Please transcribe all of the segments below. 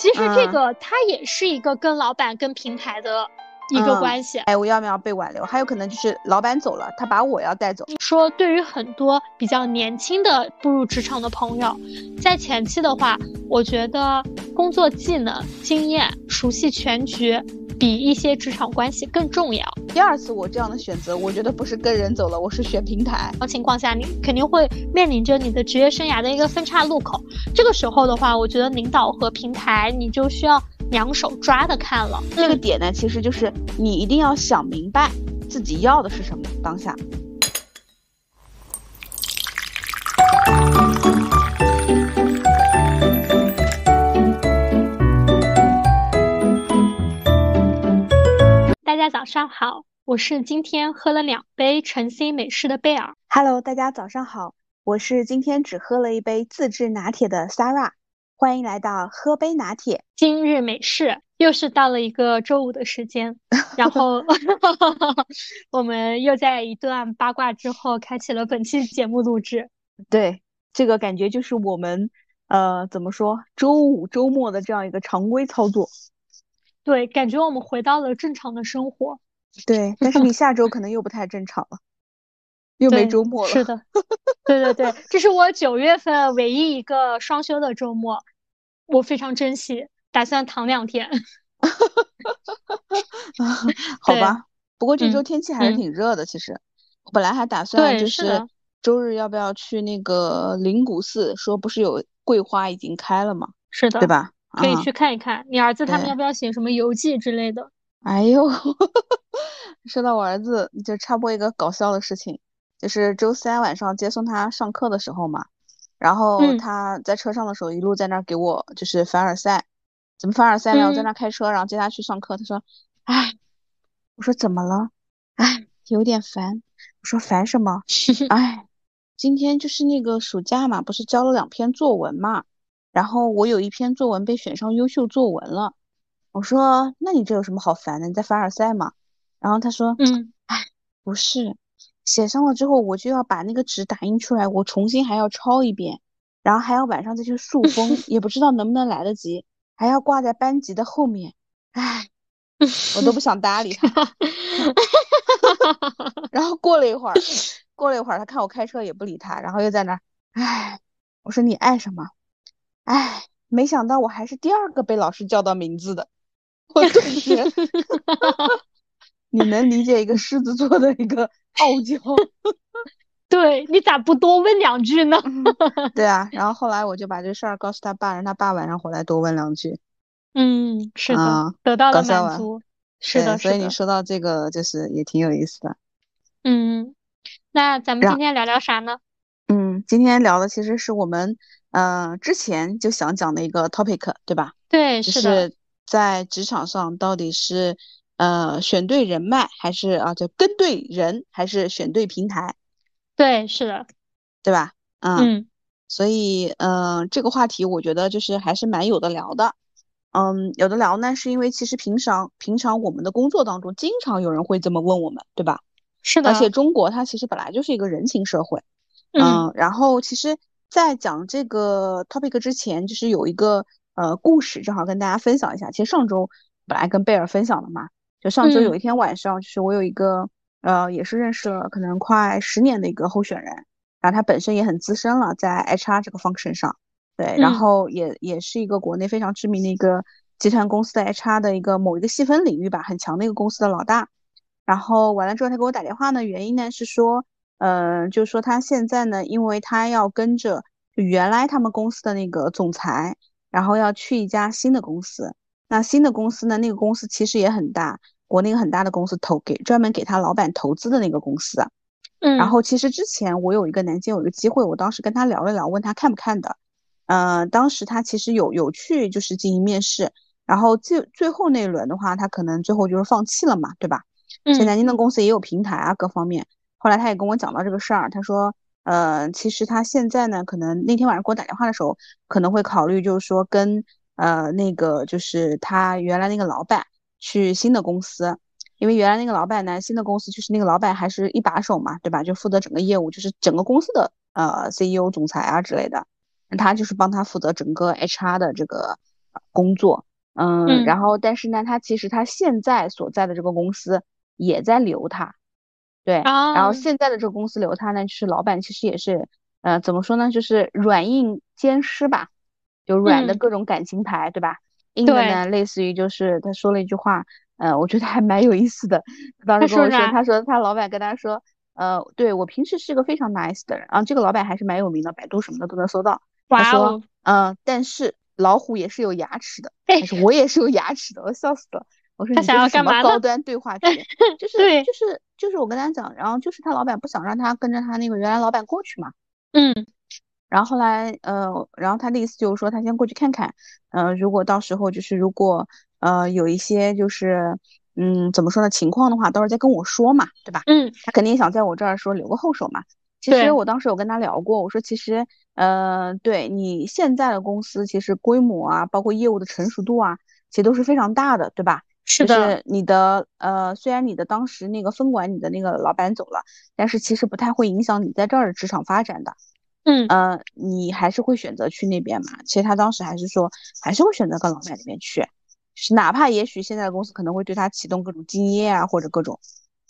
其实这个它也是一个跟老板跟平台的一个关系。哎，我要不要被挽留？还有可能就是老板走了，他把我要带走。说对于很多比较年轻的步入职场的朋友，在前期的话，我觉得工作技能、经验、熟悉全局。比一些职场关系更重要。第二次我这样的选择，我觉得不是跟人走了，我是选平台。情况下，你肯定会面临着你的职业生涯的一个分岔路口。这个时候的话，我觉得领导和平台，你就需要两手抓的看了。这个点呢，其实就是你一定要想明白自己要的是什么。当下。大家早上好，我是今天喝了两杯晨曦美式的贝尔。Hello，大家早上好，我是今天只喝了一杯自制拿铁的 Sarah。欢迎来到喝杯拿铁。今日美式又是到了一个周五的时间，然后 我们又在一段八卦之后开启了本期节目录制。对，这个感觉就是我们呃怎么说周五周末的这样一个常规操作。对，感觉我们回到了正常的生活。对，但是你下周可能又不太正常了，又没周末了。是的，对对对，这是我九月份唯一一个双休的周末，我非常珍惜，打算躺两天。好吧，不过这周天气还是挺热的。其实我本来还打算就是周日要不要去那个灵谷寺，说不是有桂花已经开了吗？是的，对吧？可以去看一看，你儿子他们要不要写什么游记之类的？哎呦，说到我儿子，就插播一个搞笑的事情，就是周三晚上接送他上课的时候嘛，然后他在车上的时候一路在那儿给我就是凡尔赛，怎么凡尔赛呢？我在那开车，然后接他去上课，他说：“哎，我说怎么了？哎，有点烦。我说烦什么？哎，今天就是那个暑假嘛，不是交了两篇作文嘛。”然后我有一篇作文被选上优秀作文了，我说那你这有什么好烦的？你在凡尔赛嘛？然后他说，嗯，哎，不是，写上了之后我就要把那个纸打印出来，我重新还要抄一遍，然后还要晚上再去塑封，也不知道能不能来得及，还要挂在班级的后面，唉，我都不想搭理他。然后过了一会儿，过了一会儿，他看我开车也不理他，然后又在那儿，哎，我说你爱什么？唉，没想到我还是第二个被老师叫到名字的，我顿时，你能理解一个狮子座的一个 傲娇？对你咋不多问两句呢？对啊，然后后来我就把这事儿告诉他爸，让他爸晚上回来多问两句。嗯，是的，得到了满足。是的，所以你说到这个，就是也挺有意思的。嗯，那咱们今天聊聊啥呢？嗯，今天聊的其实是我们。嗯，之前就想讲的一个 topic，对吧？对，是的。在职场上，到底是呃选对人脉，还是啊就跟对人，还是选对平台？对，是的，对吧？嗯。所以，嗯，这个话题我觉得就是还是蛮有的聊的。嗯，有的聊呢，是因为其实平常平常我们的工作当中，经常有人会这么问我们，对吧？是的。而且中国它其实本来就是一个人情社会。嗯。然后其实。在讲这个 topic 之前，就是有一个呃故事，正好跟大家分享一下。其实上周本来跟贝尔分享了嘛，就上周有一天晚上，就是我有一个呃也是认识了可能快十年的一个候选人，然后他本身也很资深了，在 HR 这个 function 上，对，然后也也是一个国内非常知名的一个集团公司的 HR 的一个某一个细分领域吧很强的一个公司的老大。然后完了之后，他给我打电话呢，原因呢是说。嗯，就是说他现在呢，因为他要跟着原来他们公司的那个总裁，然后要去一家新的公司。那新的公司呢，那个公司其实也很大，国内很大的公司投给专门给他老板投资的那个公司。嗯，然后其实之前我有一个南京有一个机会，我当时跟他聊了聊，问他看不看的。嗯，当时他其实有有去就是进行面试，然后最最后那一轮的话，他可能最后就是放弃了嘛，对吧？嗯，现在南京的公司也有平台啊，各方面。后来他也跟我讲到这个事儿，他说，呃，其实他现在呢，可能那天晚上给我打电话的时候，可能会考虑，就是说跟呃那个就是他原来那个老板去新的公司，因为原来那个老板呢，新的公司就是那个老板还是一把手嘛，对吧？就负责整个业务，就是整个公司的呃 CEO、总裁啊之类的，他就是帮他负责整个 HR 的这个工作，嗯，然后但是呢，他其实他现在所在的这个公司也在留他，对，然后现在的这个公司留他呢，就是老板其实也是，呃，怎么说呢，就是软硬兼施吧，就软的各种感情牌，对吧？硬的呢，类似于就是他说了一句话，呃，我觉得还蛮有意思的，当时跟我说，他说他老板跟他说。呃，对我平时是个非常 nice 的人啊，这个老板还是蛮有名的，百度什么的都能搜到。他说，嗯，但是老虎也是有牙齿的，但是我也是有牙齿的，我笑死了。我说你这是什么高端对话 体？就是就是就是我跟他讲，然后就是他老板不想让他跟着他那个原来老板过去嘛。嗯，然后后来呃，然后他的意思就是说他先过去看看，呃，如果到时候就是如果呃有一些就是。嗯，怎么说呢？情况的话，到时候再跟我说嘛，对吧？嗯，他肯定想在我这儿说留个后手嘛。其实我当时有跟他聊过，我说其实，呃，对你现在的公司，其实规模啊，包括业务的成熟度啊，其实都是非常大的，对吧？是的。就是你的，呃，虽然你的当时那个分管你的那个老板走了，但是其实不太会影响你在这儿的职场发展的。嗯。呃，你还是会选择去那边嘛？其实他当时还是说，还是会选择跟老板那边去。就是，哪怕也许现在的公司可能会对他启动各种竞业啊，或者各种，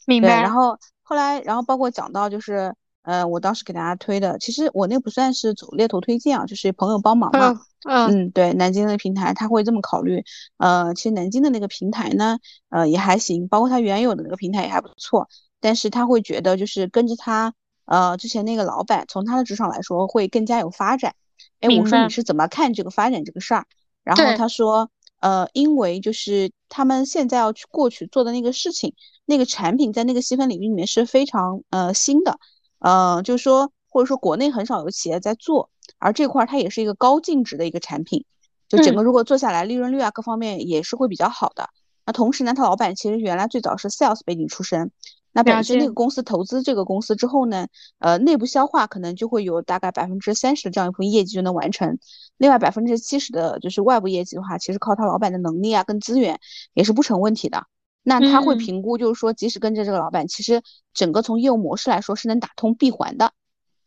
明白。然后后来，然后包括讲到就是，呃，我当时给大家推的，其实我那不算是走猎头推荐啊，就是朋友帮忙嘛。嗯嗯，对，南京的平台他会这么考虑。呃，其实南京的那个平台呢，呃，也还行，包括他原有的那个平台也还不错。但是他会觉得就是跟着他，呃，之前那个老板，从他的职场来说会更加有发展。哎，我说你是怎么看这个发展这个事儿？然后他说。呃，因为就是他们现在要去过去做的那个事情，那个产品在那个细分领域里面是非常呃新的，呃，就是说或者说国内很少有企业在做，而这块它也是一个高净值的一个产品，就整个如果做下来利润率啊各方面也是会比较好的。那同时呢，他老板其实原来最早是 sales 背景出身。那本身那个公司投资这个公司之后呢，呃，内部消化可能就会有大概百分之三十的这样一部分业绩就能完成，另外百分之七十的就是外部业绩的话，其实靠他老板的能力啊跟资源也是不成问题的。那他会评估，就是说即使跟着这个老板，其实整个从业务模式来说是能打通闭环的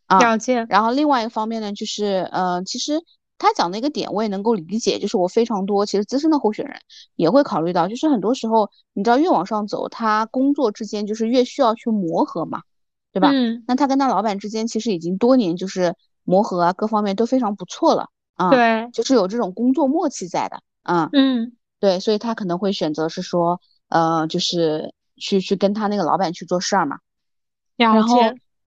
啊。了解。然后另外一个方面呢，就是呃，其实。他讲的一个点我也能够理解，就是我非常多其实资深的候选人也会考虑到，就是很多时候你知道越往上走，他工作之间就是越需要去磨合嘛，对吧？嗯。那他跟他老板之间其实已经多年就是磨合啊，各方面都非常不错了啊。对。就是有这种工作默契在的啊。嗯。对，所以他可能会选择是说，呃，就是去去跟他那个老板去做事儿嘛。然后。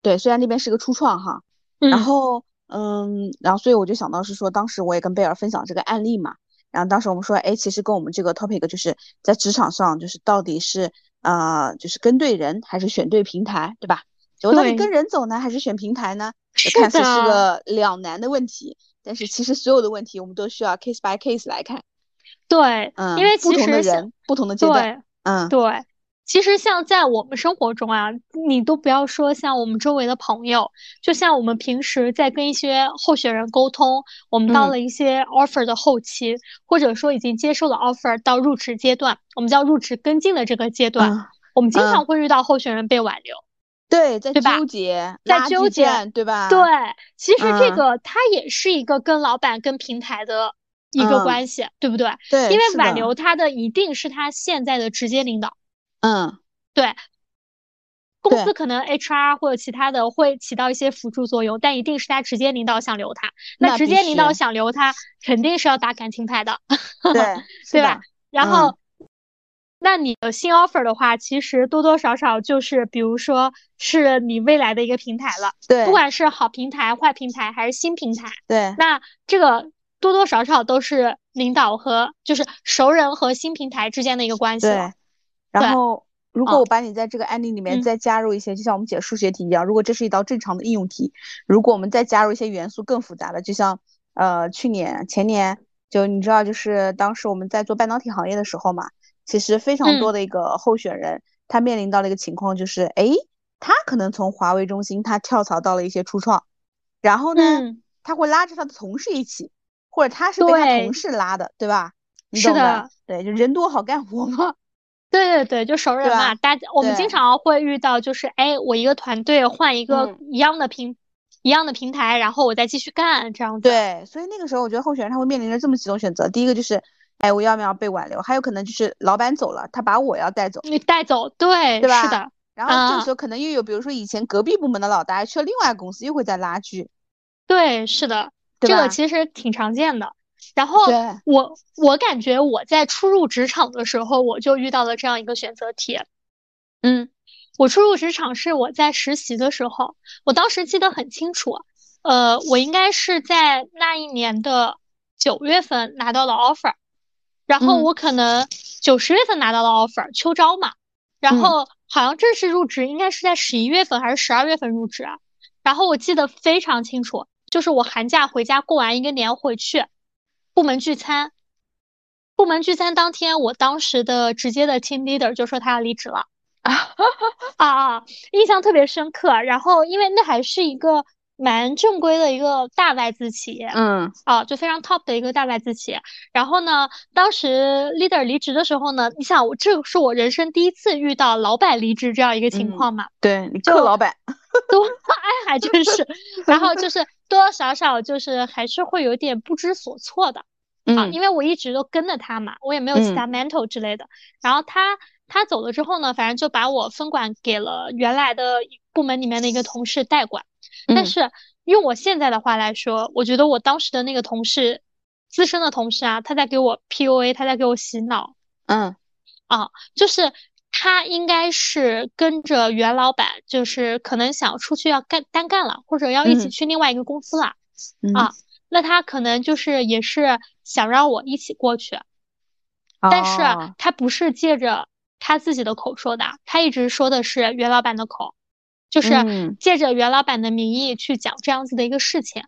对，虽然那边是个初创哈，然后。嗯，然后所以我就想到是说，当时我也跟贝尔分享这个案例嘛，然后当时我们说，哎，其实跟我们这个 topic 就是在职场上，就是到底是呃，就是跟对人还是选对平台，对吧？我到底跟人走呢，还是选平台呢？看似是个两难的问题，但是其实所有的问题我们都需要 case by case 来看。对，嗯，因为不同的人，不同的阶段，嗯，对。其实像在我们生活中啊，你都不要说像我们周围的朋友，就像我们平时在跟一些候选人沟通，我们到了一些 offer 的后期，或者说已经接受了 offer 到入职阶段，我们叫入职跟进的这个阶段，我们经常会遇到候选人被挽留，对，在纠结，在纠结，对吧？对，其实这个它也是一个跟老板跟平台的一个关系，对不对？对，因为挽留他的一定是他现在的直接领导。嗯，对，公司可能 HR 或者其他的会起到一些辅助作用，但一定是他直接领导想留他，那直接领导想留他，肯定是要打感情牌的，对，对吧？然后，那你的新 offer 的话，其实多多少少就是，比如说是你未来的一个平台了，对，不管是好平台、坏平台还是新平台，对，那这个多多少少都是领导和就是熟人和新平台之间的一个关系。对。然后，如果我把你在这个案例里面再加入一些，就像我们解数学题一样，如果这是一道正常的应用题，如果我们再加入一些元素更复杂的，就像呃去年前年就你知道，就是当时我们在做半导体行业的时候嘛，其实非常多的一个候选人，他面临到了一个情况，就是哎，他可能从华为中心他跳槽到了一些初创，然后呢，他会拉着他的同事一起，或者他是被他同事拉的，对吧？你懂的，对，就人多好干活嘛。对对对，就熟人嘛，大家我们经常会遇到，就是哎，我一个团队换一个一样的平，一样的平台，然后我再继续干这样子。对，所以那个时候我觉得候选人他会面临着这么几种选择，第一个就是，哎，我要不要被挽留？还有可能就是老板走了，他把我要带走。你带走，对，对吧？是的。然后这个时候可能又有，比如说以前隔壁部门的老大去了另外公司，又会再拉锯。对，是的，这个其实挺常见的。然后我我感觉我在初入职场的时候，我就遇到了这样一个选择题。嗯，我初入职场是我在实习的时候，我当时记得很清楚。呃，我应该是在那一年的九月份拿到了 offer，然后我可能九十月份拿到了 offer，秋招嘛。然后好像正式入职应该是在十一月份还是十二月份入职啊？然后我记得非常清楚，就是我寒假回家过完一个年回去，部门聚餐，部门聚餐当天，我当时的直接的 team leader 就说他要离职了啊啊，印象特别深刻。然后因为那还是一个。蛮正规的一个大外资企业，嗯，啊，就非常 top 的一个大外资企业。然后呢，当时 leader 离职的时候呢，你想，我这是我人生第一次遇到老板离职这样一个情况嘛？对，你克老板，多哎，还真是。然后就是多多少少就是还是会有点不知所措的，啊，因为我一直都跟着他嘛，我也没有其他 mentor 之类的。然后他他走了之后呢，反正就把我分管给了原来的部门里面的一个同事代管。但是用我现在的话来说，我觉得我当时的那个同事，资深的同事啊，他在给我 PUA，他在给我洗脑。嗯，啊，就是他应该是跟着袁老板，就是可能想出去要干单干了，或者要一起去另外一个公司了。啊，那他可能就是也是想让我一起过去，但是他不是借着他自己的口说的，他一直说的是袁老板的口。就是借着袁老板的名义去讲这样子的一个事情，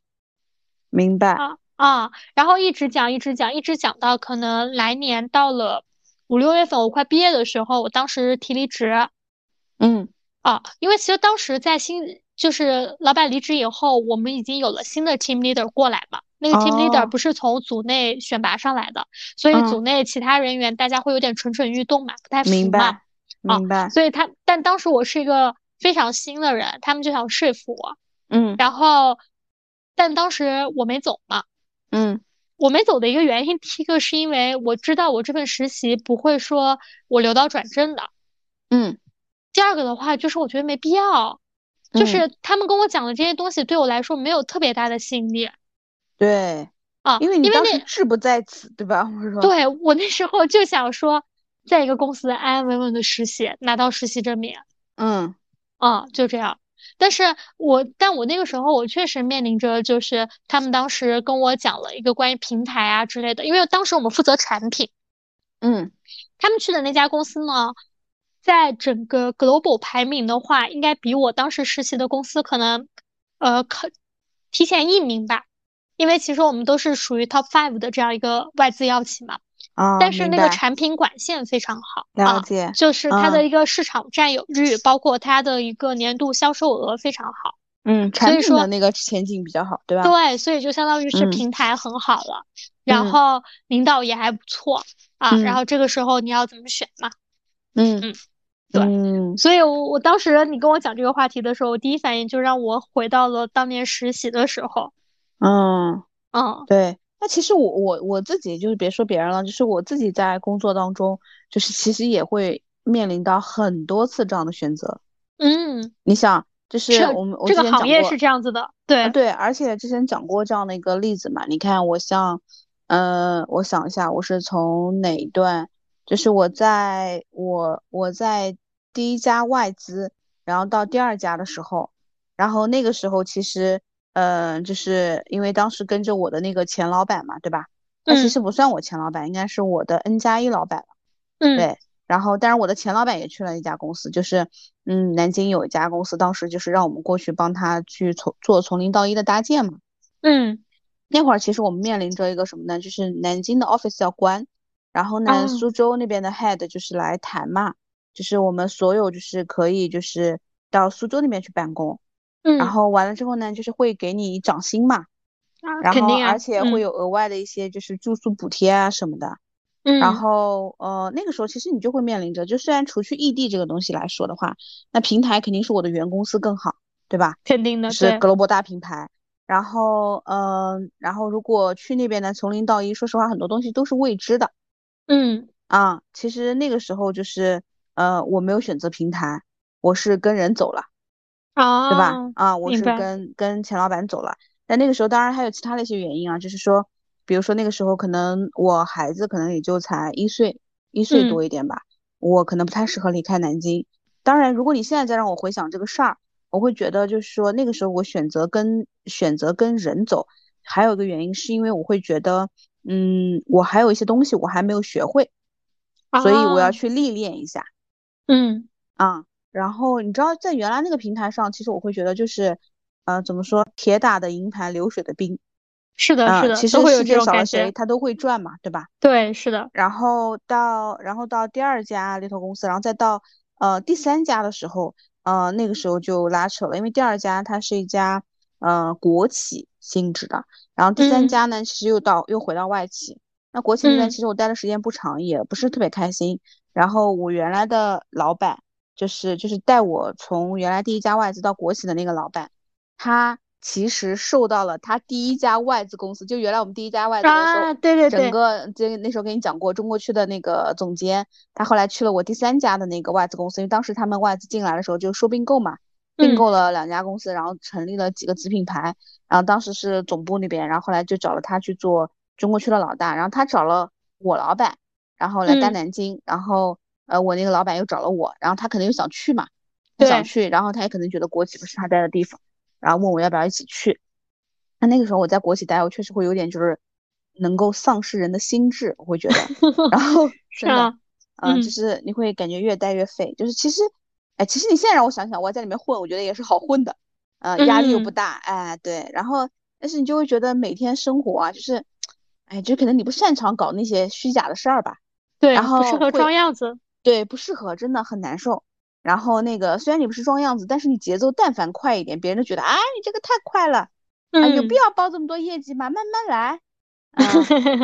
明白啊啊，然后一直讲，一直讲，一直讲到可能来年到了五六月份，我快毕业的时候，我当时提离职，嗯。啊，因为其实当时在新就是老板离职以后，我们已经有了新的 team leader 过来嘛，那个 team leader 不是从组内选拔上来的，所以组内其他人员大家会有点蠢蠢欲动嘛，不太服嘛，明白，所以他但当时我是一个。非常新的人，他们就想说服我，嗯，然后，但当时我没走嘛，嗯，我没走的一个原因，第一个是因为我知道我这份实习不会说我留到转正的，嗯，第二个的话就是我觉得没必要，就是他们跟我讲的这些东西对我来说没有特别大的吸引力，对，啊，因为你当时志不在此，对吧？我说，对我那时候就想说，在一个公司安安稳稳的实习，拿到实习证明，嗯。啊，就这样。但是我，但我那个时候，我确实面临着，就是他们当时跟我讲了一个关于平台啊之类的。因为当时我们负责产品，嗯，他们去的那家公司呢，在整个 global 排名的话，应该比我当时实习的公司可能，呃，可提前一名吧。因为其实我们都是属于 top five 的这样一个外资药企嘛。但是那个产品管线非常好，了解，就是它的一个市场占有率，包括它的一个年度销售额非常好。嗯，产品的那个前景比较好，对吧？对，所以就相当于是平台很好了，然后领导也还不错啊。然后这个时候你要怎么选嘛？嗯嗯，对，所以我我当时你跟我讲这个话题的时候，我第一反应就让我回到了当年实习的时候。嗯嗯，对。那其实我我我自己就是别说别人了，就是我自己在工作当中，就是其实也会面临到很多次这样的选择。嗯，你想，就是我们这个行业是这样子的，对对，而且之前讲过这样的一个例子嘛。你看，我像，呃，我想一下，我是从哪一段？就是我在我我在第一家外资，然后到第二家的时候，然后那个时候其实。嗯，就是因为当时跟着我的那个前老板嘛，对吧？那其实不算我前老板，应该是我的 N 加一老板了。嗯，对。然后，当然我的前老板也去了一家公司，就是嗯，南京有一家公司，当时就是让我们过去帮他去从做从零到一的搭建嘛。嗯，那会儿其实我们面临着一个什么呢？就是南京的 office 要关，然后呢，苏州那边的 head 就是来谈嘛，就是我们所有就是可以就是到苏州那边去办公。然后完了之后呢，就是会给你涨薪嘛，然后而且会有额外的一些就是住宿补贴啊什么的。嗯，然后呃那个时候其实你就会面临着，就虽然除去异地这个东西来说的话，那平台肯定是我的原公司更好。对吧？肯定的，是 global 大品牌。然后，嗯，然后如果去那边呢，从零到一，说实话，很多东西都是未知的。嗯，啊，其实那个时候就是，呃，我没有选择平台，我是跟人走了，啊，对吧？啊，我是跟跟钱老板走了。但那个时候当然还有其他的一些原因啊，就是说，比如说那个时候可能我孩子可能也就才一岁，一岁多一点吧，我可能不太适合离开南京。当然，如果你现在再让我回想这个事儿。我会觉得，就是说那个时候我选择跟选择跟人走，还有一个原因是因为我会觉得，嗯，我还有一些东西我还没有学会，所以我要去历练一下。嗯啊，然后你知道，在原来那个平台上，其实我会觉得就是，呃，怎么说，铁打的营盘流水的兵。是的，是的，其实世界少了谁，他都会转嘛，对吧？对，是的。然后到然后到第二家猎头公司，然后再到呃第三家的时候。呃，那个时候就拉扯了，因为第二家它是一家呃国企性质的，然后第三家呢，其实又到又回到外企。那国企那边其实我待的时间不长，也不是特别开心。然后我原来的老板就是就是带我从原来第一家外资到国企的那个老板，他。其实受到了他第一家外资公司，就原来我们第一家外资的时候，对对对，整个这那时候跟你讲过，中国区的那个总监，他后来去了我第三家的那个外资公司，因为当时他们外资进来的时候就说并购嘛，并购了两家公司，然后成立了几个子品牌，然后当时是总部那边，然后后来就找了他去做中国区的老大，然后他找了我老板，然后来带南京，然后呃我那个老板又找了我，然后他可能又想去嘛，想去，然后他也可能觉得国企不是他待的地方。然后问我要不要一起去，那那个时候我在国企待，我确实会有点就是能够丧失人的心智，我会觉得，然后真的，嗯，就是你会感觉越待越废，就是其实，哎，其实你现在让我想想，我在里面混，我觉得也是好混的，呃，压力又不大，哎，对，然后但是你就会觉得每天生活啊，就是，哎，就可能你不擅长搞那些虚假的事儿吧，对，然后不适合装样子，对，不适合，真的很难受。然后那个虽然你不是装样子，但是你节奏但凡快一点，别人都觉得啊你这个太快了，啊有必要包这么多业绩吗？慢慢来。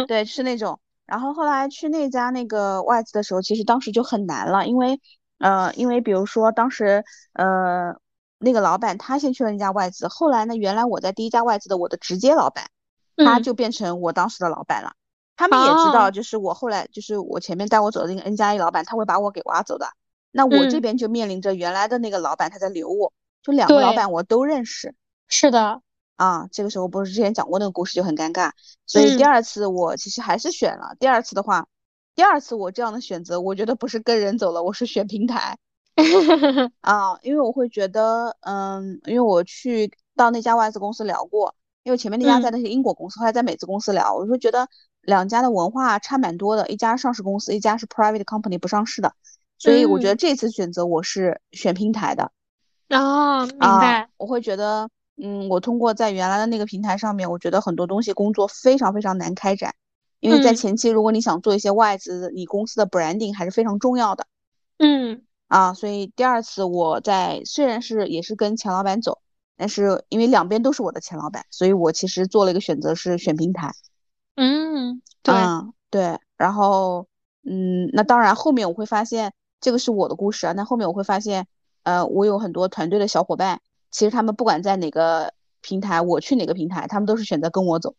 对，是那种。然后后来去那家那个外资的时候，其实当时就很难了，因为呃因为比如说当时呃那个老板他先去了那家外资，后来呢原来我在第一家外资的我的直接老板，他就变成我当时的老板了。他们也知道，就是我后来就是我前面带我走的那个 N 加一老板，他会把我给挖走的。那我这边就面临着原来的那个老板他在留我，就两个老板我都认识。是的，啊，这个时候不是之前讲过那个故事就很尴尬，所以第二次我其实还是选了。第二次的话，第二次我这样的选择，我觉得不是跟人走了，我是选平台。啊，因为我会觉得，嗯，因为我去到那家外资公司聊过，因为前面那家在那些英国公司，后来在美资公司聊，我会觉得两家的文化差蛮多的，一家上市公司，一家是 private company 不上市的。所以我觉得这次选择我是选平台的，哦，明白。我会觉得，嗯，我通过在原来的那个平台上面，我觉得很多东西工作非常非常难开展，因为在前期如果你想做一些外资，你公司的 branding 还是非常重要的。嗯，啊，所以第二次我在虽然是也是跟钱老板走，但是因为两边都是我的钱老板，所以我其实做了一个选择是选平台。嗯，对，对，然后，嗯，那当然后面我会发现。这个是我的故事啊，那后面我会发现，呃，我有很多团队的小伙伴，其实他们不管在哪个平台，我去哪个平台，他们都是选择跟我走。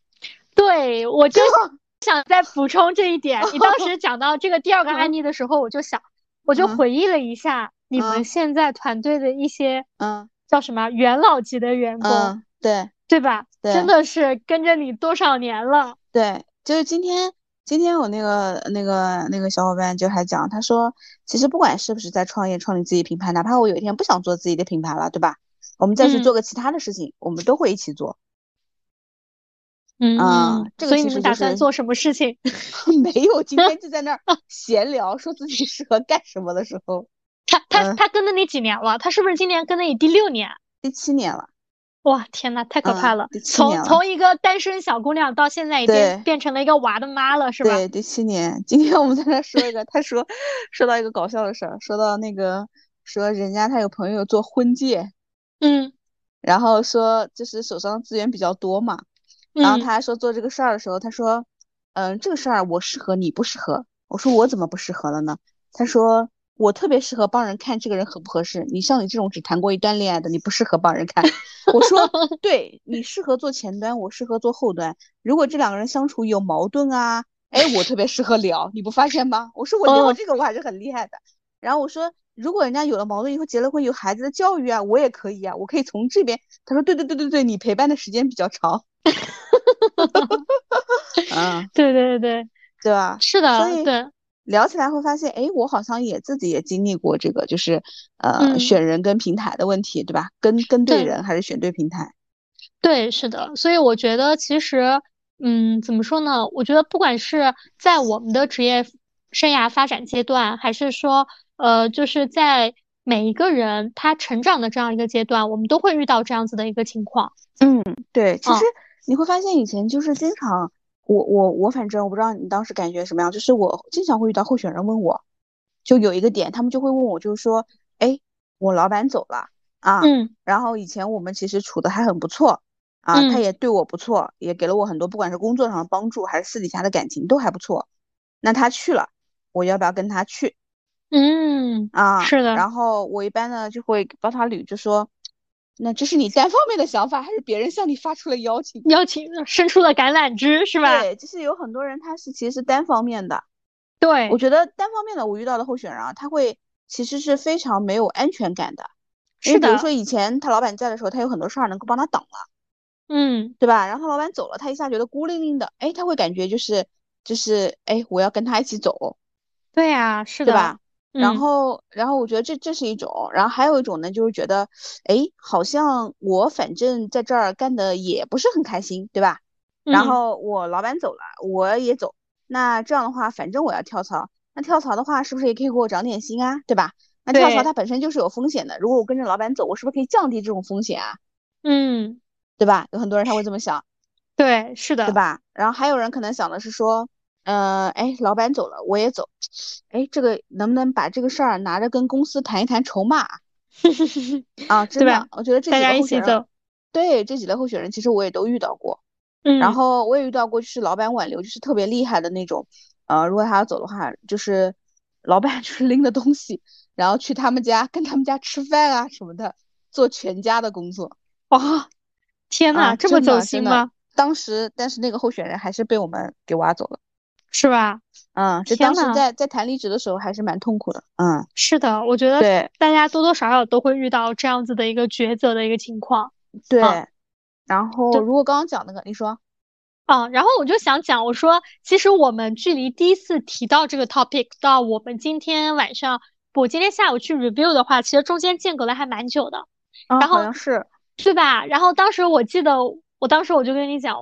对，我就 想再补充这一点。你当时讲到这个第二个案例的时候，我就想，我就回忆了一下你们现在团队的一些，嗯，叫什么元老级的员工，对，对吧？对，真的是跟着你多少年了。对，就是今天。今天我那个那个那个小伙伴就还讲，他说，其实不管是不是在创业创立自己品牌，哪怕我有一天不想做自己的品牌了，对吧？我们再去做个其他的事情，我们都会一起做。嗯，所以你们打算做什么事情？没有，今天就在那儿 闲聊，说自己适合干什么的时候。他他他跟着你几年了？他是不是今年跟着你第六年？第七年了。哇天呐，太可怕了！从从一个单身小姑娘到现在已经变成了一个娃的妈了，是吧？对，第七年。今天我们在那说一个，他说说到一个搞笑的事儿，说到那个说人家他有朋友做婚介，嗯，然后说就是手上资源比较多嘛，然后他还说做这个事儿的时候，他说，嗯，这个事儿我适合你不适合？我说我怎么不适合了呢？他说，我特别适合帮人看这个人合不合适。你像你这种只谈过一段恋爱的，你不适合帮人看。我说，对你适合做前端，我适合做后端。如果这两个人相处有矛盾啊，哎，我特别适合聊，你不发现吗？我说我聊这个我还是很厉害的。然后我说，如果人家有了矛盾以后结了婚有孩子的教育啊，我也可以啊，我可以从这边。他说，对对对对对，你陪伴的时间比较长。嗯，对对对对，对吧？是的，对。聊起来会发现，哎，我好像也自己也经历过这个，就是呃，选人跟平台的问题，对吧？跟跟对人还是选对平台？对，是的。所以我觉得其实，嗯，怎么说呢？我觉得不管是在我们的职业生涯发展阶段，还是说，呃，就是在每一个人他成长的这样一个阶段，我们都会遇到这样子的一个情况。嗯，对。其实你会发现，以前就是经常。我我我反正我不知道你当时感觉什么样，就是我经常会遇到候选人问我，就有一个点，他们就会问我，就是说，哎，我老板走了啊，嗯，然后以前我们其实处的还很不错啊，他也对我不错，也给了我很多，不管是工作上的帮助还是私底下的感情都还不错，那他去了，我要不要跟他去？嗯，啊，是的，然后我一般呢就会帮他捋，就说。那这是你单方面的想法，还是别人向你发出了邀请？邀请伸出了橄榄枝，是吧？对，就是有很多人他是其实是单方面的。对，我觉得单方面的，我遇到的候选人啊，他会其实是非常没有安全感的。是的。比如说以前他老板在的时候，他有很多事儿能够帮他挡了，嗯，对吧？然后他老板走了，他一下觉得孤零零的，哎，他会感觉就是就是哎，我要跟他一起走。对呀，是的，对吧？然后，然后我觉得这这是一种，然后还有一种呢，就是觉得，哎，好像我反正在这儿干的也不是很开心，对吧？然后我老板走了，我也走，那这样的话，反正我要跳槽，那跳槽的话，是不是也可以给我涨点薪啊，对吧？那跳槽它本身就是有风险的，如果我跟着老板走，我是不是可以降低这种风险啊？嗯，对吧？有很多人他会这么想，对，是的，对吧？然后还有人可能想的是说。呃，哎，老板走了，我也走，哎，这个能不能把这个事儿拿着跟公司谈一谈筹码？啊，真的，我觉得这几个候选人，对这几类候选人，其实我也都遇到过。嗯，然后我也遇到过，就是老板挽留，就是特别厉害的那种。呃，如果他要走的话，就是老板就是拎着东西，然后去他们家跟他们家吃饭啊什么的，做全家的工作。哇，天呐，这么走心吗？当时，但是那个候选人还是被我们给挖走了。是吧？嗯，就当时在在谈离职的时候还是蛮痛苦的。嗯，是的，我觉得对大家多多少少都会遇到这样子的一个抉择的一个情况。对，然后如果刚刚讲那个，你说，啊，然后我就想讲，我说其实我们距离第一次提到这个 topic 到我们今天晚上，我今天下午去 review 的话，其实中间间隔了还蛮久的。然后是，对吧？然后当时我记得，我当时我就跟你讲，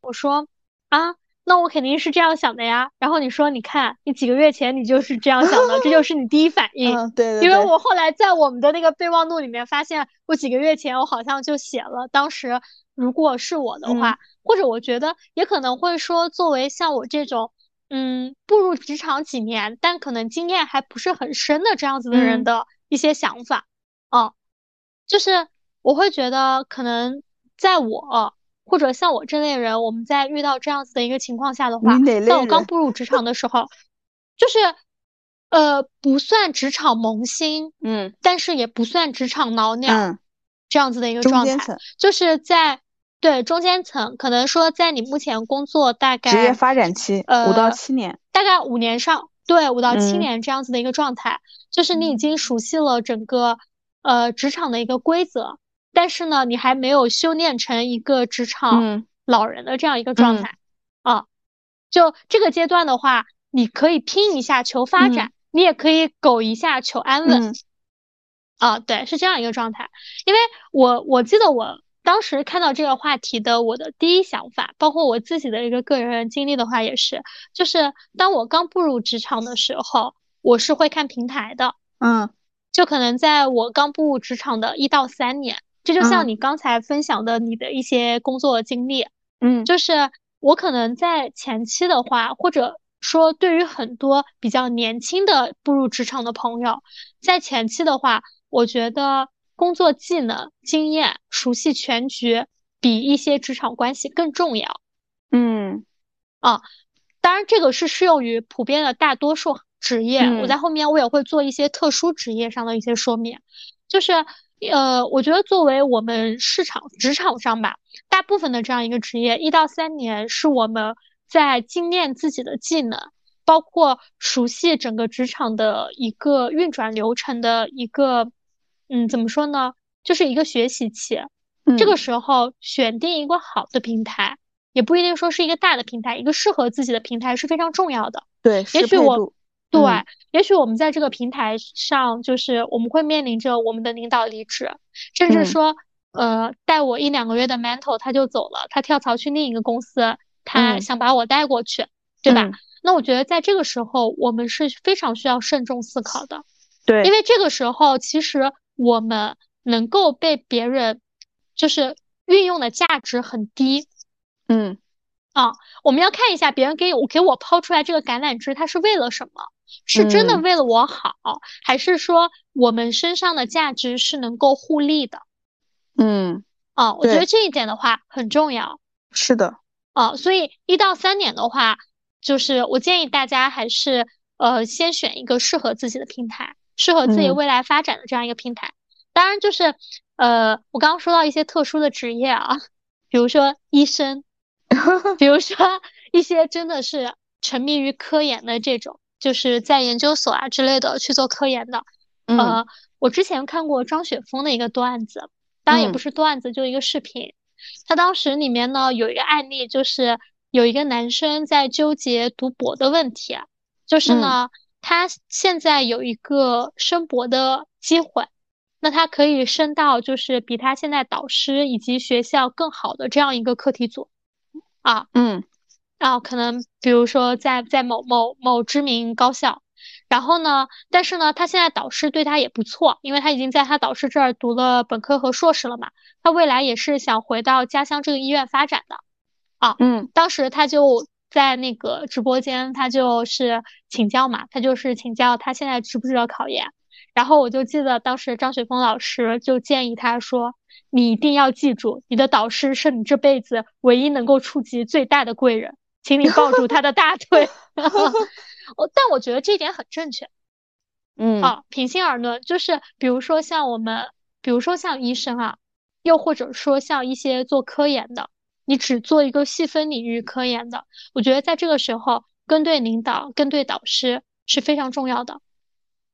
我说啊。那我肯定是这样想的呀，然后你说，你看，你几个月前你就是这样想的，这就 是你第一反应。嗯，对。因为我后来在我们的那个备忘录里面发现，我几个月前我好像就写了，当时如果是我的话，或者我觉得也可能会说，作为像我这种，嗯，步入职场几年，但可能经验还不是很深的这样子的人的一些想法，嗯，就是我会觉得可能在我。或者像我这类人，我们在遇到这样子的一个情况下的话，在我刚步入职场的时候，就是，呃，不算职场萌新，嗯，但是也不算职场老鸟，这样子的一个状态，就是在对中间层，可能说在你目前工作大概职业发展期，呃，五到七年，大概五年上，对，五到七。年这样子的一个状态，就是你已经熟悉了整个呃职场的一个规则。但是呢，你还没有修炼成一个职场老人的这样一个状态啊。就这个阶段的话，你可以拼一下求发展，你也可以苟一下求安稳。啊，对，是这样一个状态。因为我我记得我当时看到这个话题的，我的第一想法，包括我自己的一个个人经历的话，也是，就是当我刚步入职场的时候，我是会看平台的。嗯，就可能在我刚步入职场的一到三年。这就像你刚才分享的你的一些工作经历，嗯，就是我可能在前期的话，或者说对于很多比较年轻的步入职场的朋友，在前期的话，我觉得工作技能、经验、熟悉全局比一些职场关系更重要。嗯，啊，当然这个是适用于普遍的大多数职业，我在后面我也会做一些特殊职业上的一些说明，就是呃，我觉得作为我们市场职场上吧，大部分的这样一个职业，一到三年是我们在精炼自己的技能，包括熟悉整个职场的一个运转流程的一个，嗯，怎么说呢，就是一个学习期。这个时候选定一个好的平台，也不一定说是一个大的平台，一个适合自己的平台是非常重要的。对，也许我。对，也许我们在这个平台上，就是我们会面临着我们的领导离职，甚至说，呃，带我一两个月的 mentor 他就走了，他跳槽去另一个公司，他想把我带过去，对吧？那我觉得在这个时候，我们是非常需要慎重思考的。对，因为这个时候其实我们能够被别人就是运用的价值很低。嗯，啊，我们要看一下别人给我给我抛出来这个橄榄枝，他是为了什么？是真的为了我好，还是说我们身上的价值是能够互利的？嗯，啊，我觉得这一点的话很重要。是的，啊，所以一到三点的话，就是我建议大家还是呃先选一个适合自己的平台，适合自己未来发展的这样一个平台。当然，就是呃我刚刚说到一些特殊的职业啊，比如说医生，比如说一些真的是沉迷于科研的这种。就是在研究所啊之类的去做科研的，呃，我之前看过张雪峰的一个段子，当然也不是段子，就一个视频。他当时里面呢有一个案例，就是有一个男生在纠结读博的问题，就是呢他现在有一个升博的机会，那他可以升到就是比他现在导师以及学校更好的这样一个课题组，啊，嗯。然后可能比如说在在某某某知名高校，然后呢，但是呢，他现在导师对他也不错，因为他已经在他导师这儿读了本科和硕士了嘛。他未来也是想回到家乡这个医院发展的，啊，嗯，当时他就在那个直播间，他就是请教嘛，他就是请教他现在值不值得考研。然后我就记得当时张雪峰老师就建议他说：“你一定要记住，你的导师是你这辈子唯一能够触及最大的贵人。”请你抱住他的大腿，我 但我觉得这一点很正确。嗯，啊，平心而论，就是比如说像我们，比如说像医生啊，又或者说像一些做科研的，你只做一个细分领域科研的，我觉得在这个时候跟对领导、跟对导师是非常重要的。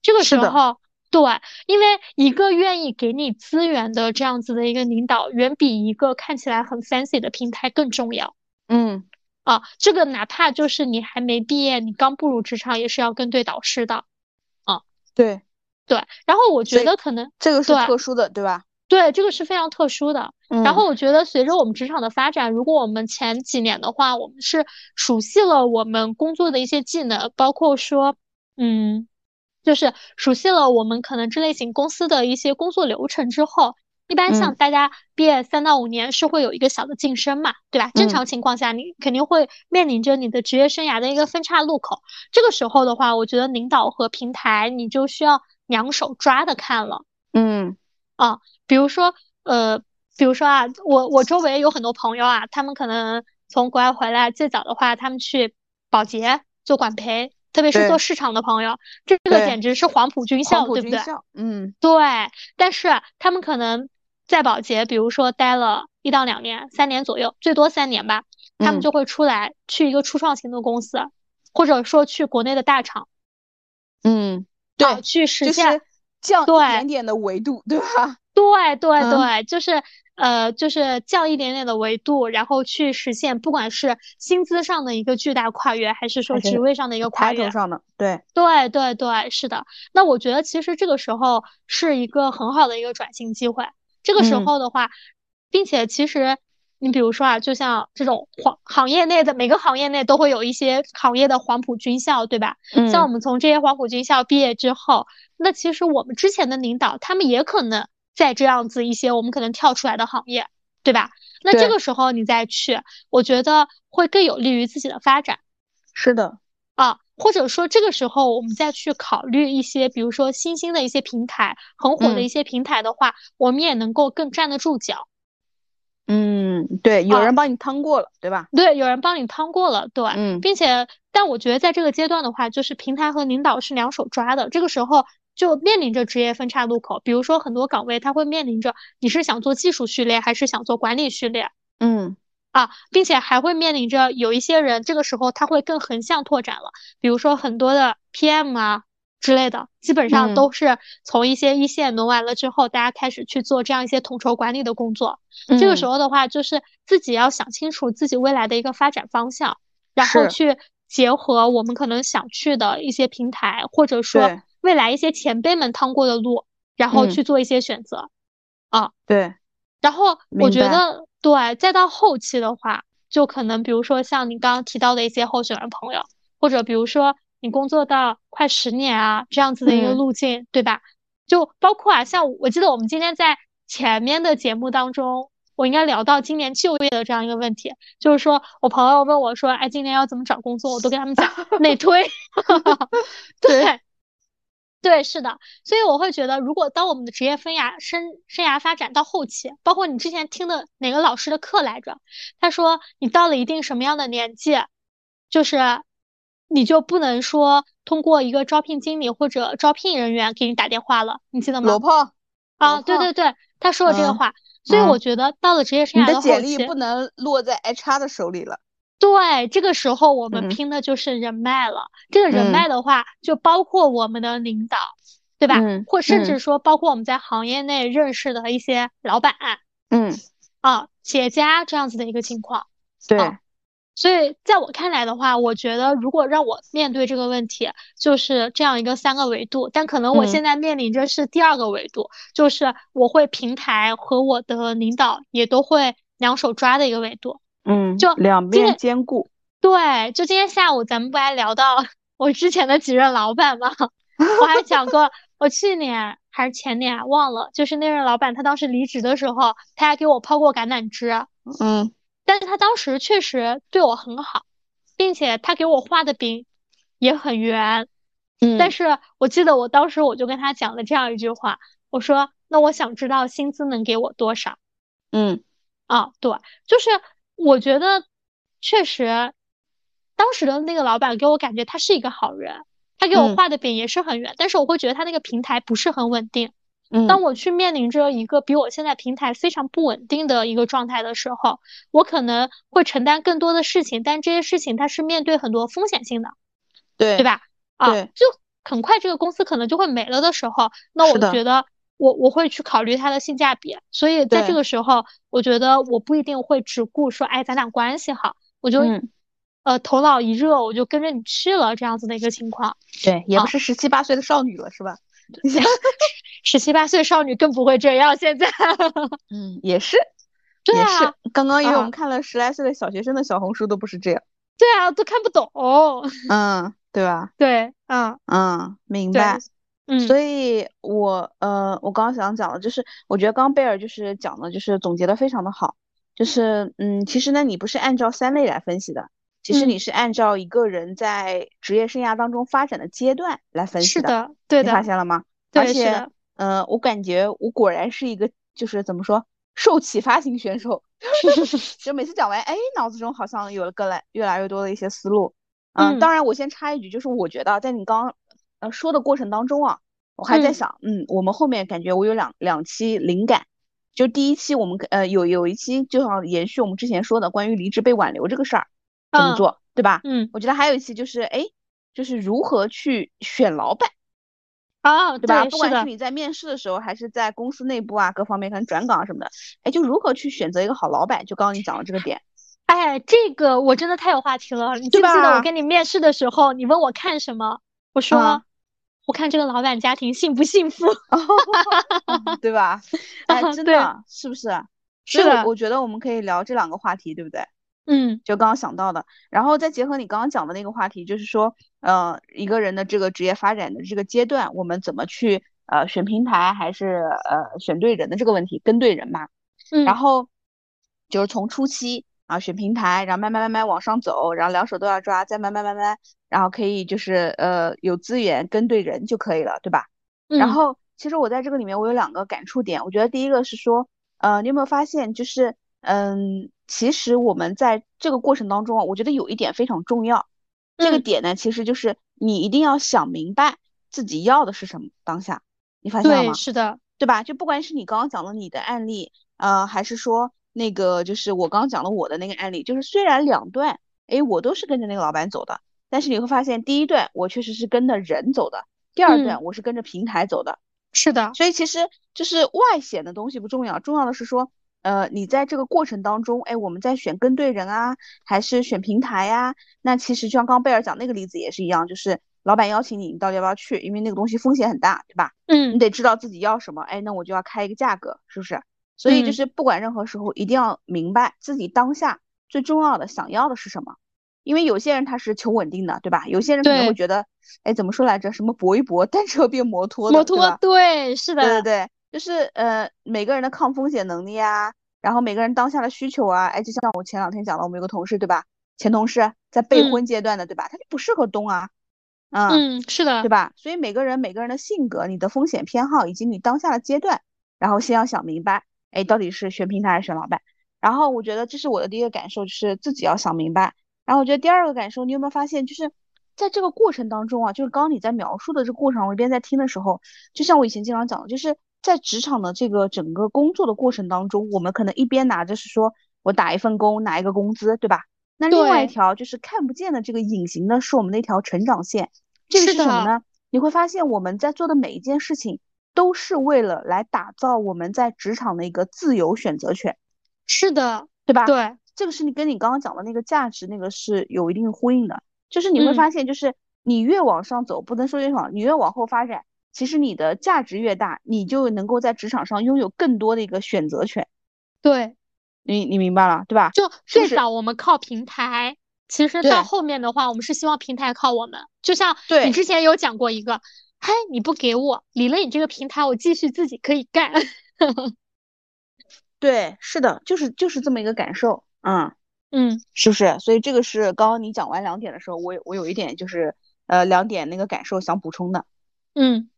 这个时候，对，因为一个愿意给你资源的这样子的一个领导，远比一个看起来很 fancy 的平台更重要。嗯。啊，这个哪怕就是你还没毕业，你刚步入职场，也是要跟对导师的。啊，对，对。然后我觉得可能这个是特殊的，对吧？对，这个是非常特殊的。然后我觉得随着我们职场的发展，如果我们前几年的话，我们是熟悉了我们工作的一些技能，包括说，嗯，就是熟悉了我们可能这类型公司的一些工作流程之后。一般像大家毕业三到五年是会有一个小的晋升嘛，对吧？正常情况下，你肯定会面临着你的职业生涯的一个分叉路口。这个时候的话，我觉得领导和平台你就需要两手抓的看了。嗯，啊，比如说，呃，比如说啊，我我周围有很多朋友啊，他们可能从国外回来，最早的话他们去保洁做管培，特别是做市场的朋友，这个简直是黄埔军校，对不对？嗯，对。但是他们可能。在保洁，比如说待了一到两年、三年左右，最多三年吧，他们就会出来去一个初创型的公司，或者说去国内的大厂。嗯，对，去实现降一点点的维度，对吧？对对对，就是呃，就是降一点点的维度，然后去实现，不管是薪资上的一个巨大跨越，还是说职位上的一个跨越上的，对对对对，是的。那我觉得其实这个时候是一个很好的一个转型机会。这个时候的话，并且其实你比如说啊，就像这种黄行业内的每个行业内都会有一些行业的黄埔军校，对吧？嗯。像我们从这些黄埔军校毕业之后，那其实我们之前的领导他们也可能在这样子一些我们可能跳出来的行业，对吧？那这个时候你再去，我觉得会更有利于自己的发展。是的。啊。或者说，这个时候我们再去考虑一些，比如说新兴的一些平台，很火的一些平台的话，我们也能够更站得住脚。嗯，对，有人帮你趟过了，对吧？对，有人帮你趟过了，对，嗯，并且，但我觉得在这个阶段的话，就是平台和领导是两手抓的，这个时候就面临着职业分叉路口。比如说很多岗位，它会面临着你是想做技术序列还是想做管理序列，嗯，啊，并且还会面临着有一些人，这个时候他会更横向拓展了，比如说很多的 PM 啊。之类的，基本上都是从一些一线轮完了之后，大家开始去做这样一些统筹管理的工作。这个时候的话，就是自己要想清楚自己未来的一个发展方向，然后去结合我们可能想去的一些平台，或者说未来一些前辈们趟过的路，然后去做一些选择。啊，对。然后我觉得，对，再到后期的话，就可能比如说像你刚刚提到的一些候选人朋友，或者比如说。你工作到快十年啊，这样子的一个路径，对吧？就包括啊，像我记得我们今天在前面的节目当中，我应该聊到今年就业的这样一个问题，就是说我朋友问我说，哎，今年要怎么找工作？我都跟他们讲 内推。对，对，是的。所以我会觉得，如果当我们的职业生涯生生涯发展到后期，包括你之前听的哪个老师的课来着？他说你到了一定什么样的年纪，就是。你就不能说通过一个招聘经理或者招聘人员给你打电话了，你记得吗？罗胖啊，对对对，他说了这个话，所以我觉得到了职业生涯的后期，你的简历不能落在 HR 的手里了。对，这个时候我们拼的就是人脉了。这个人脉的话，就包括我们的领导，对吧？或甚至说包括我们在行业内认识的一些老板，嗯，啊，企业家这样子的一个情况。对。所以，在我看来的话，我觉得如果让我面对这个问题，就是这样一个三个维度。但可能我现在面临着是第二个维度，就是我会平台和我的领导也都会两手抓的一个维度。嗯，就两边兼顾。对，就今天下午咱们不还聊到我之前的几任老板吗？我还讲过，我去年还是前年忘了，就是那任老板他当时离职的时候，他还给我抛过橄榄枝。嗯。但是他当时确实对我很好，并且他给我画的饼也很圆，嗯，但是我记得我当时我就跟他讲了这样一句话，我说那我想知道薪资能给我多少，嗯，啊，对，就是我觉得确实，当时的那个老板给我感觉他是一个好人，他给我画的饼也是很圆，但是我会觉得他那个平台不是很稳定。当我去面临着一个比我现在平台非常不稳定的一个状态的时候，我可能会承担更多的事情，但这些事情它是面对很多风险性的，对对吧？啊，就很快这个公司可能就会没了的时候，那我觉得我我会去考虑它的性价比，所以在这个时候，我觉得我不一定会只顾说，哎，咱俩关系好，我就呃头脑一热，我就跟着你去了这样子的一个情况。对，也不是十七八岁的少女了，是吧？十七八岁少女更不会这样。现在，嗯，也是，对啊。刚刚因为我们看了十来岁的小学生的小红书，都不是这样。对啊，都看不懂。嗯，对吧？对，嗯嗯，明白。嗯，所以我呃，我刚刚想讲的就是，我觉得刚贝尔就是讲的，就是总结的非常的好。就是嗯，其实呢，你不是按照三类来分析的，其实你是按照一个人在职业生涯当中发展的阶段来分析的。是的，对的。你发现了吗？而且，嗯，我感觉我果然是一个，就是怎么说，受启发型选手，就每次讲完，哎，脑子中好像有了个来越来越多的一些思路。嗯，当然，我先插一句，就是我觉得在你刚呃说的过程当中啊，我还在想，嗯，我们后面感觉我有两两期灵感，就第一期我们呃有有一期就像延续我们之前说的关于离职被挽留这个事儿怎么做，对吧？嗯，我觉得还有一期就是，哎，就是如何去选老板。啊，对吧？不管是你在面试的时候，还是在公司内部啊，各方面可能转岗啊什么的，哎，就如何去选择一个好老板？就刚刚你讲的这个点，哎，这个我真的太有话题了。你记不记得我跟你面试的时候，你问我看什么？我说我看这个老板家庭幸不幸福，对吧？哎，真的是不是？是的，我觉得我们可以聊这两个话题，对不对？嗯，就刚刚想到的，然后再结合你刚刚讲的那个话题，就是说，呃，一个人的这个职业发展的这个阶段，我们怎么去呃选平台，还是呃选对人的这个问题，跟对人嘛。嗯。然后就是从初期啊选平台，然后慢慢慢慢往上走，然后两手都要抓，再慢慢慢慢，然后可以就是呃有资源跟对人就可以了，对吧？嗯。然后其实我在这个里面我有两个感触点，我觉得第一个是说，呃，你有没有发现就是。嗯，其实我们在这个过程当中啊，我觉得有一点非常重要。这个点呢，其实就是你一定要想明白自己要的是什么。当下，你发现了吗？是的，对吧？就不管是你刚刚讲了你的案例，呃，还是说那个就是我刚刚讲了我的那个案例，就是虽然两段，哎，我都是跟着那个老板走的，但是你会发现，第一段我确实是跟着人走的，第二段我是跟着平台走的。是的，所以其实就是外显的东西不重要，重要的是说。呃，你在这个过程当中，哎，我们在选跟对人啊，还是选平台呀？那其实就像刚刚贝尔讲那个例子也是一样，就是老板邀请你，你到底要不要去？因为那个东西风险很大，对吧？嗯，你得知道自己要什么，哎，那我就要开一个价格，是不是？所以就是不管任何时候，一定要明白自己当下最重要的想要的是什么。因为有些人他是求稳定的，对吧？有些人可能会觉得，哎，怎么说来着？什么搏一搏，单车变摩托，摩托，对，是的，对对对。就是呃每个人的抗风险能力啊，然后每个人当下的需求啊，哎，就像我前两天讲的，我们有个同事对吧？前同事在备婚阶段的对吧？他就不适合东啊，嗯，是的，对吧？所以每个人每个人的性格、你的风险偏好以及你当下的阶段，然后先要想明白，哎，到底是选平台还是选老板？然后我觉得这是我的第一个感受，就是自己要想明白。然后我觉得第二个感受，你有没有发现，就是在这个过程当中啊，就是刚刚你在描述的这个过程，我一边在听的时候，就像我以前经常讲的，就是。在职场的这个整个工作的过程当中，我们可能一边拿着是说我打一份工拿一个工资，对吧？那另外一条就是看不见的这个隐形的是我们的一条成长线，这个是什么呢？你会发现我们在做的每一件事情都是为了来打造我们在职场的一个自由选择权。是的，对吧？对，这个是你跟你刚刚讲的那个价值那个是有一定呼应的，就是你会发现，就是你越往上走，不能说越往，你越往后发展。其实你的价值越大，你就能够在职场上拥有更多的一个选择权。对，你你明白了对吧？就最早我们靠平台，其实到后面的话，我们是希望平台靠我们。就像你之前有讲过一个，嘿，你不给我理了，你这个平台我继续自己可以干。对，是的，就是就是这么一个感受。嗯嗯，是不是？所以这个是刚刚你讲完两点的时候，我我有一点就是呃两点那个感受想补充的。嗯。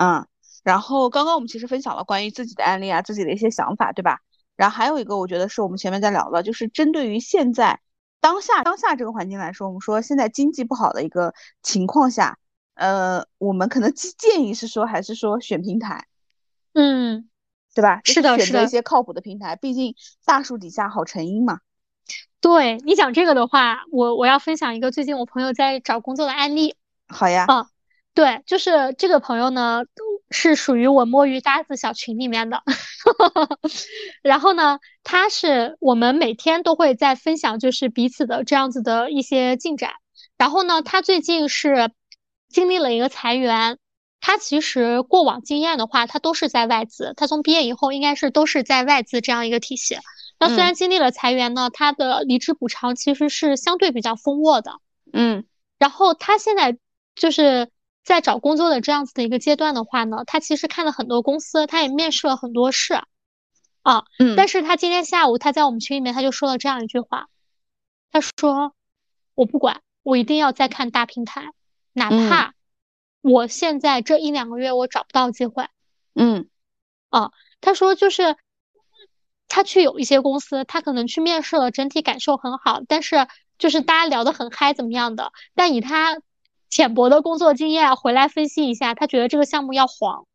嗯，然后刚刚我们其实分享了关于自己的案例啊，自己的一些想法，对吧？然后还有一个，我觉得是我们前面在聊的，就是针对于现在当下当下这个环境来说，我们说现在经济不好的一个情况下，呃，我们可能建议是说，还是说选平台，嗯，对吧？是的，选择一些靠谱的平台，毕竟大树底下好成荫嘛。对你讲这个的话，我我要分享一个最近我朋友在找工作的案例。好呀。嗯。对，就是这个朋友呢，是属于我摸鱼搭子小群里面的。然后呢，他是我们每天都会在分享，就是彼此的这样子的一些进展。然后呢，他最近是经历了一个裁员。他其实过往经验的话，他都是在外资，他从毕业以后应该是都是在外资这样一个体系。那虽然经历了裁员呢，他的离职补偿其实是相对比较丰沃的。嗯，然后他现在就是。在找工作的这样子的一个阶段的话呢，他其实看了很多公司，他也面试了很多事，啊，嗯，但是他今天下午他在我们群里面他就说了这样一句话，他说我不管，我一定要再看大平台，哪怕我现在这一两个月我找不到机会，嗯，啊，他说就是他去有一些公司，他可能去面试了，整体感受很好，但是就是大家聊得很嗨怎么样的，但以他。浅薄的工作经验回来分析一下，他觉得这个项目要黄。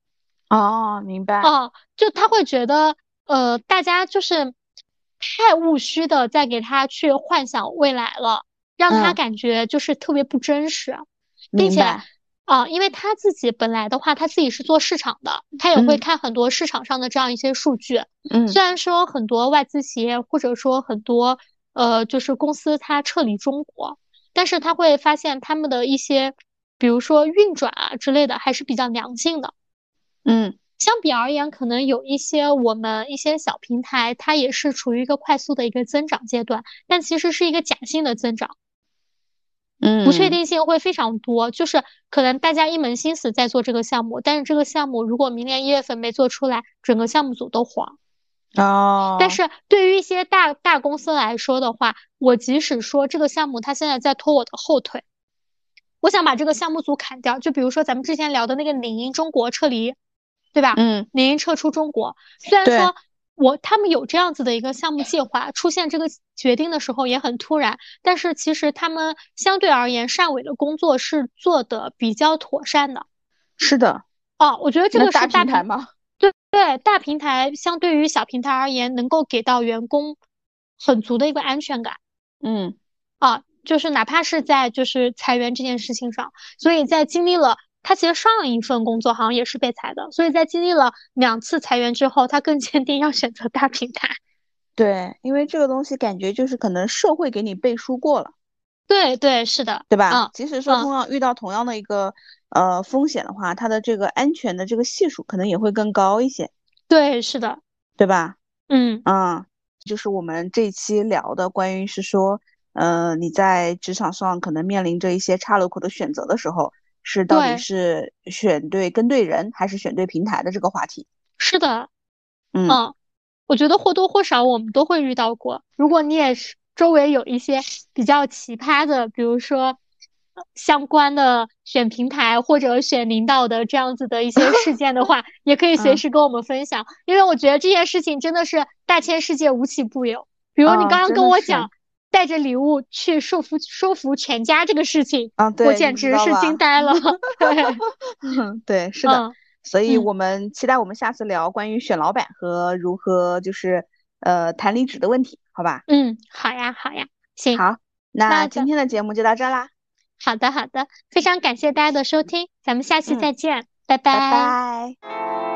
哦，明白。哦，就他会觉得，呃，大家就是太务虚的在给他去幻想未来了，让他感觉就是特别不真实，并且啊，因为他自己本来的话，他自己是做市场的，他也会看很多市场上的这样一些数据。嗯，虽然说很多外资企业或者说很多呃，就是公司它撤离中国。但是他会发现他们的一些，比如说运转啊之类的，还是比较良性的。嗯，相比而言，可能有一些我们一些小平台，它也是处于一个快速的一个增长阶段，但其实是一个假性的增长。嗯，不确定性会非常多，就是可能大家一门心思在做这个项目，但是这个项目如果明年一月份没做出来，整个项目组都黄。哦，但是对于一些大大公司来说的话，我即使说这个项目它现在在拖我的后腿，我想把这个项目组砍掉，就比如说咱们之前聊的那个领英中国撤离，对吧？嗯，领英撤出中国，虽然说我他们有这样子的一个项目计划，出现这个决定的时候也很突然，但是其实他们相对而言，汕尾的工作是做的比较妥善的。是的，哦，我觉得这个是大平台吗？对对，大平台相对于小平台而言，能够给到员工很足的一个安全感。嗯，啊，就是哪怕是在就是裁员这件事情上，所以在经历了。他其实上一份工作好像也是被裁的，所以在经历了两次裁员之后，他更坚定要选择大平台。对，因为这个东西感觉就是可能社会给你背书过了。对对，是的，对吧？嗯，即使说同样遇到同样的一个呃风险的话，它的这个安全的这个系数可能也会更高一些。对，是的，对吧？嗯嗯，就是我们这一期聊的关于是说，呃，你在职场上可能面临着一些岔路口的选择的时候。是到底是选对跟对人，还是选对平台的这个话题？是的，嗯，我觉得或多或少我们都会遇到过。如果你也是周围有一些比较奇葩的，比如说相关的选平台或者选领导的这样子的一些事件的话，也可以随时跟我们分享。因为我觉得这件事情真的是大千世界无奇不有。比如你刚刚跟我讲。带着礼物去说服说服全家这个事情，啊，对，我简直是惊呆了。对，对，是的，所以我们期待我们下次聊关于选老板和如何就是呃谈离职的问题，好吧？嗯，好呀，好呀，行，好，那今天的节目就到这啦。好的，好的，非常感谢大家的收听，咱们下期再见，拜拜。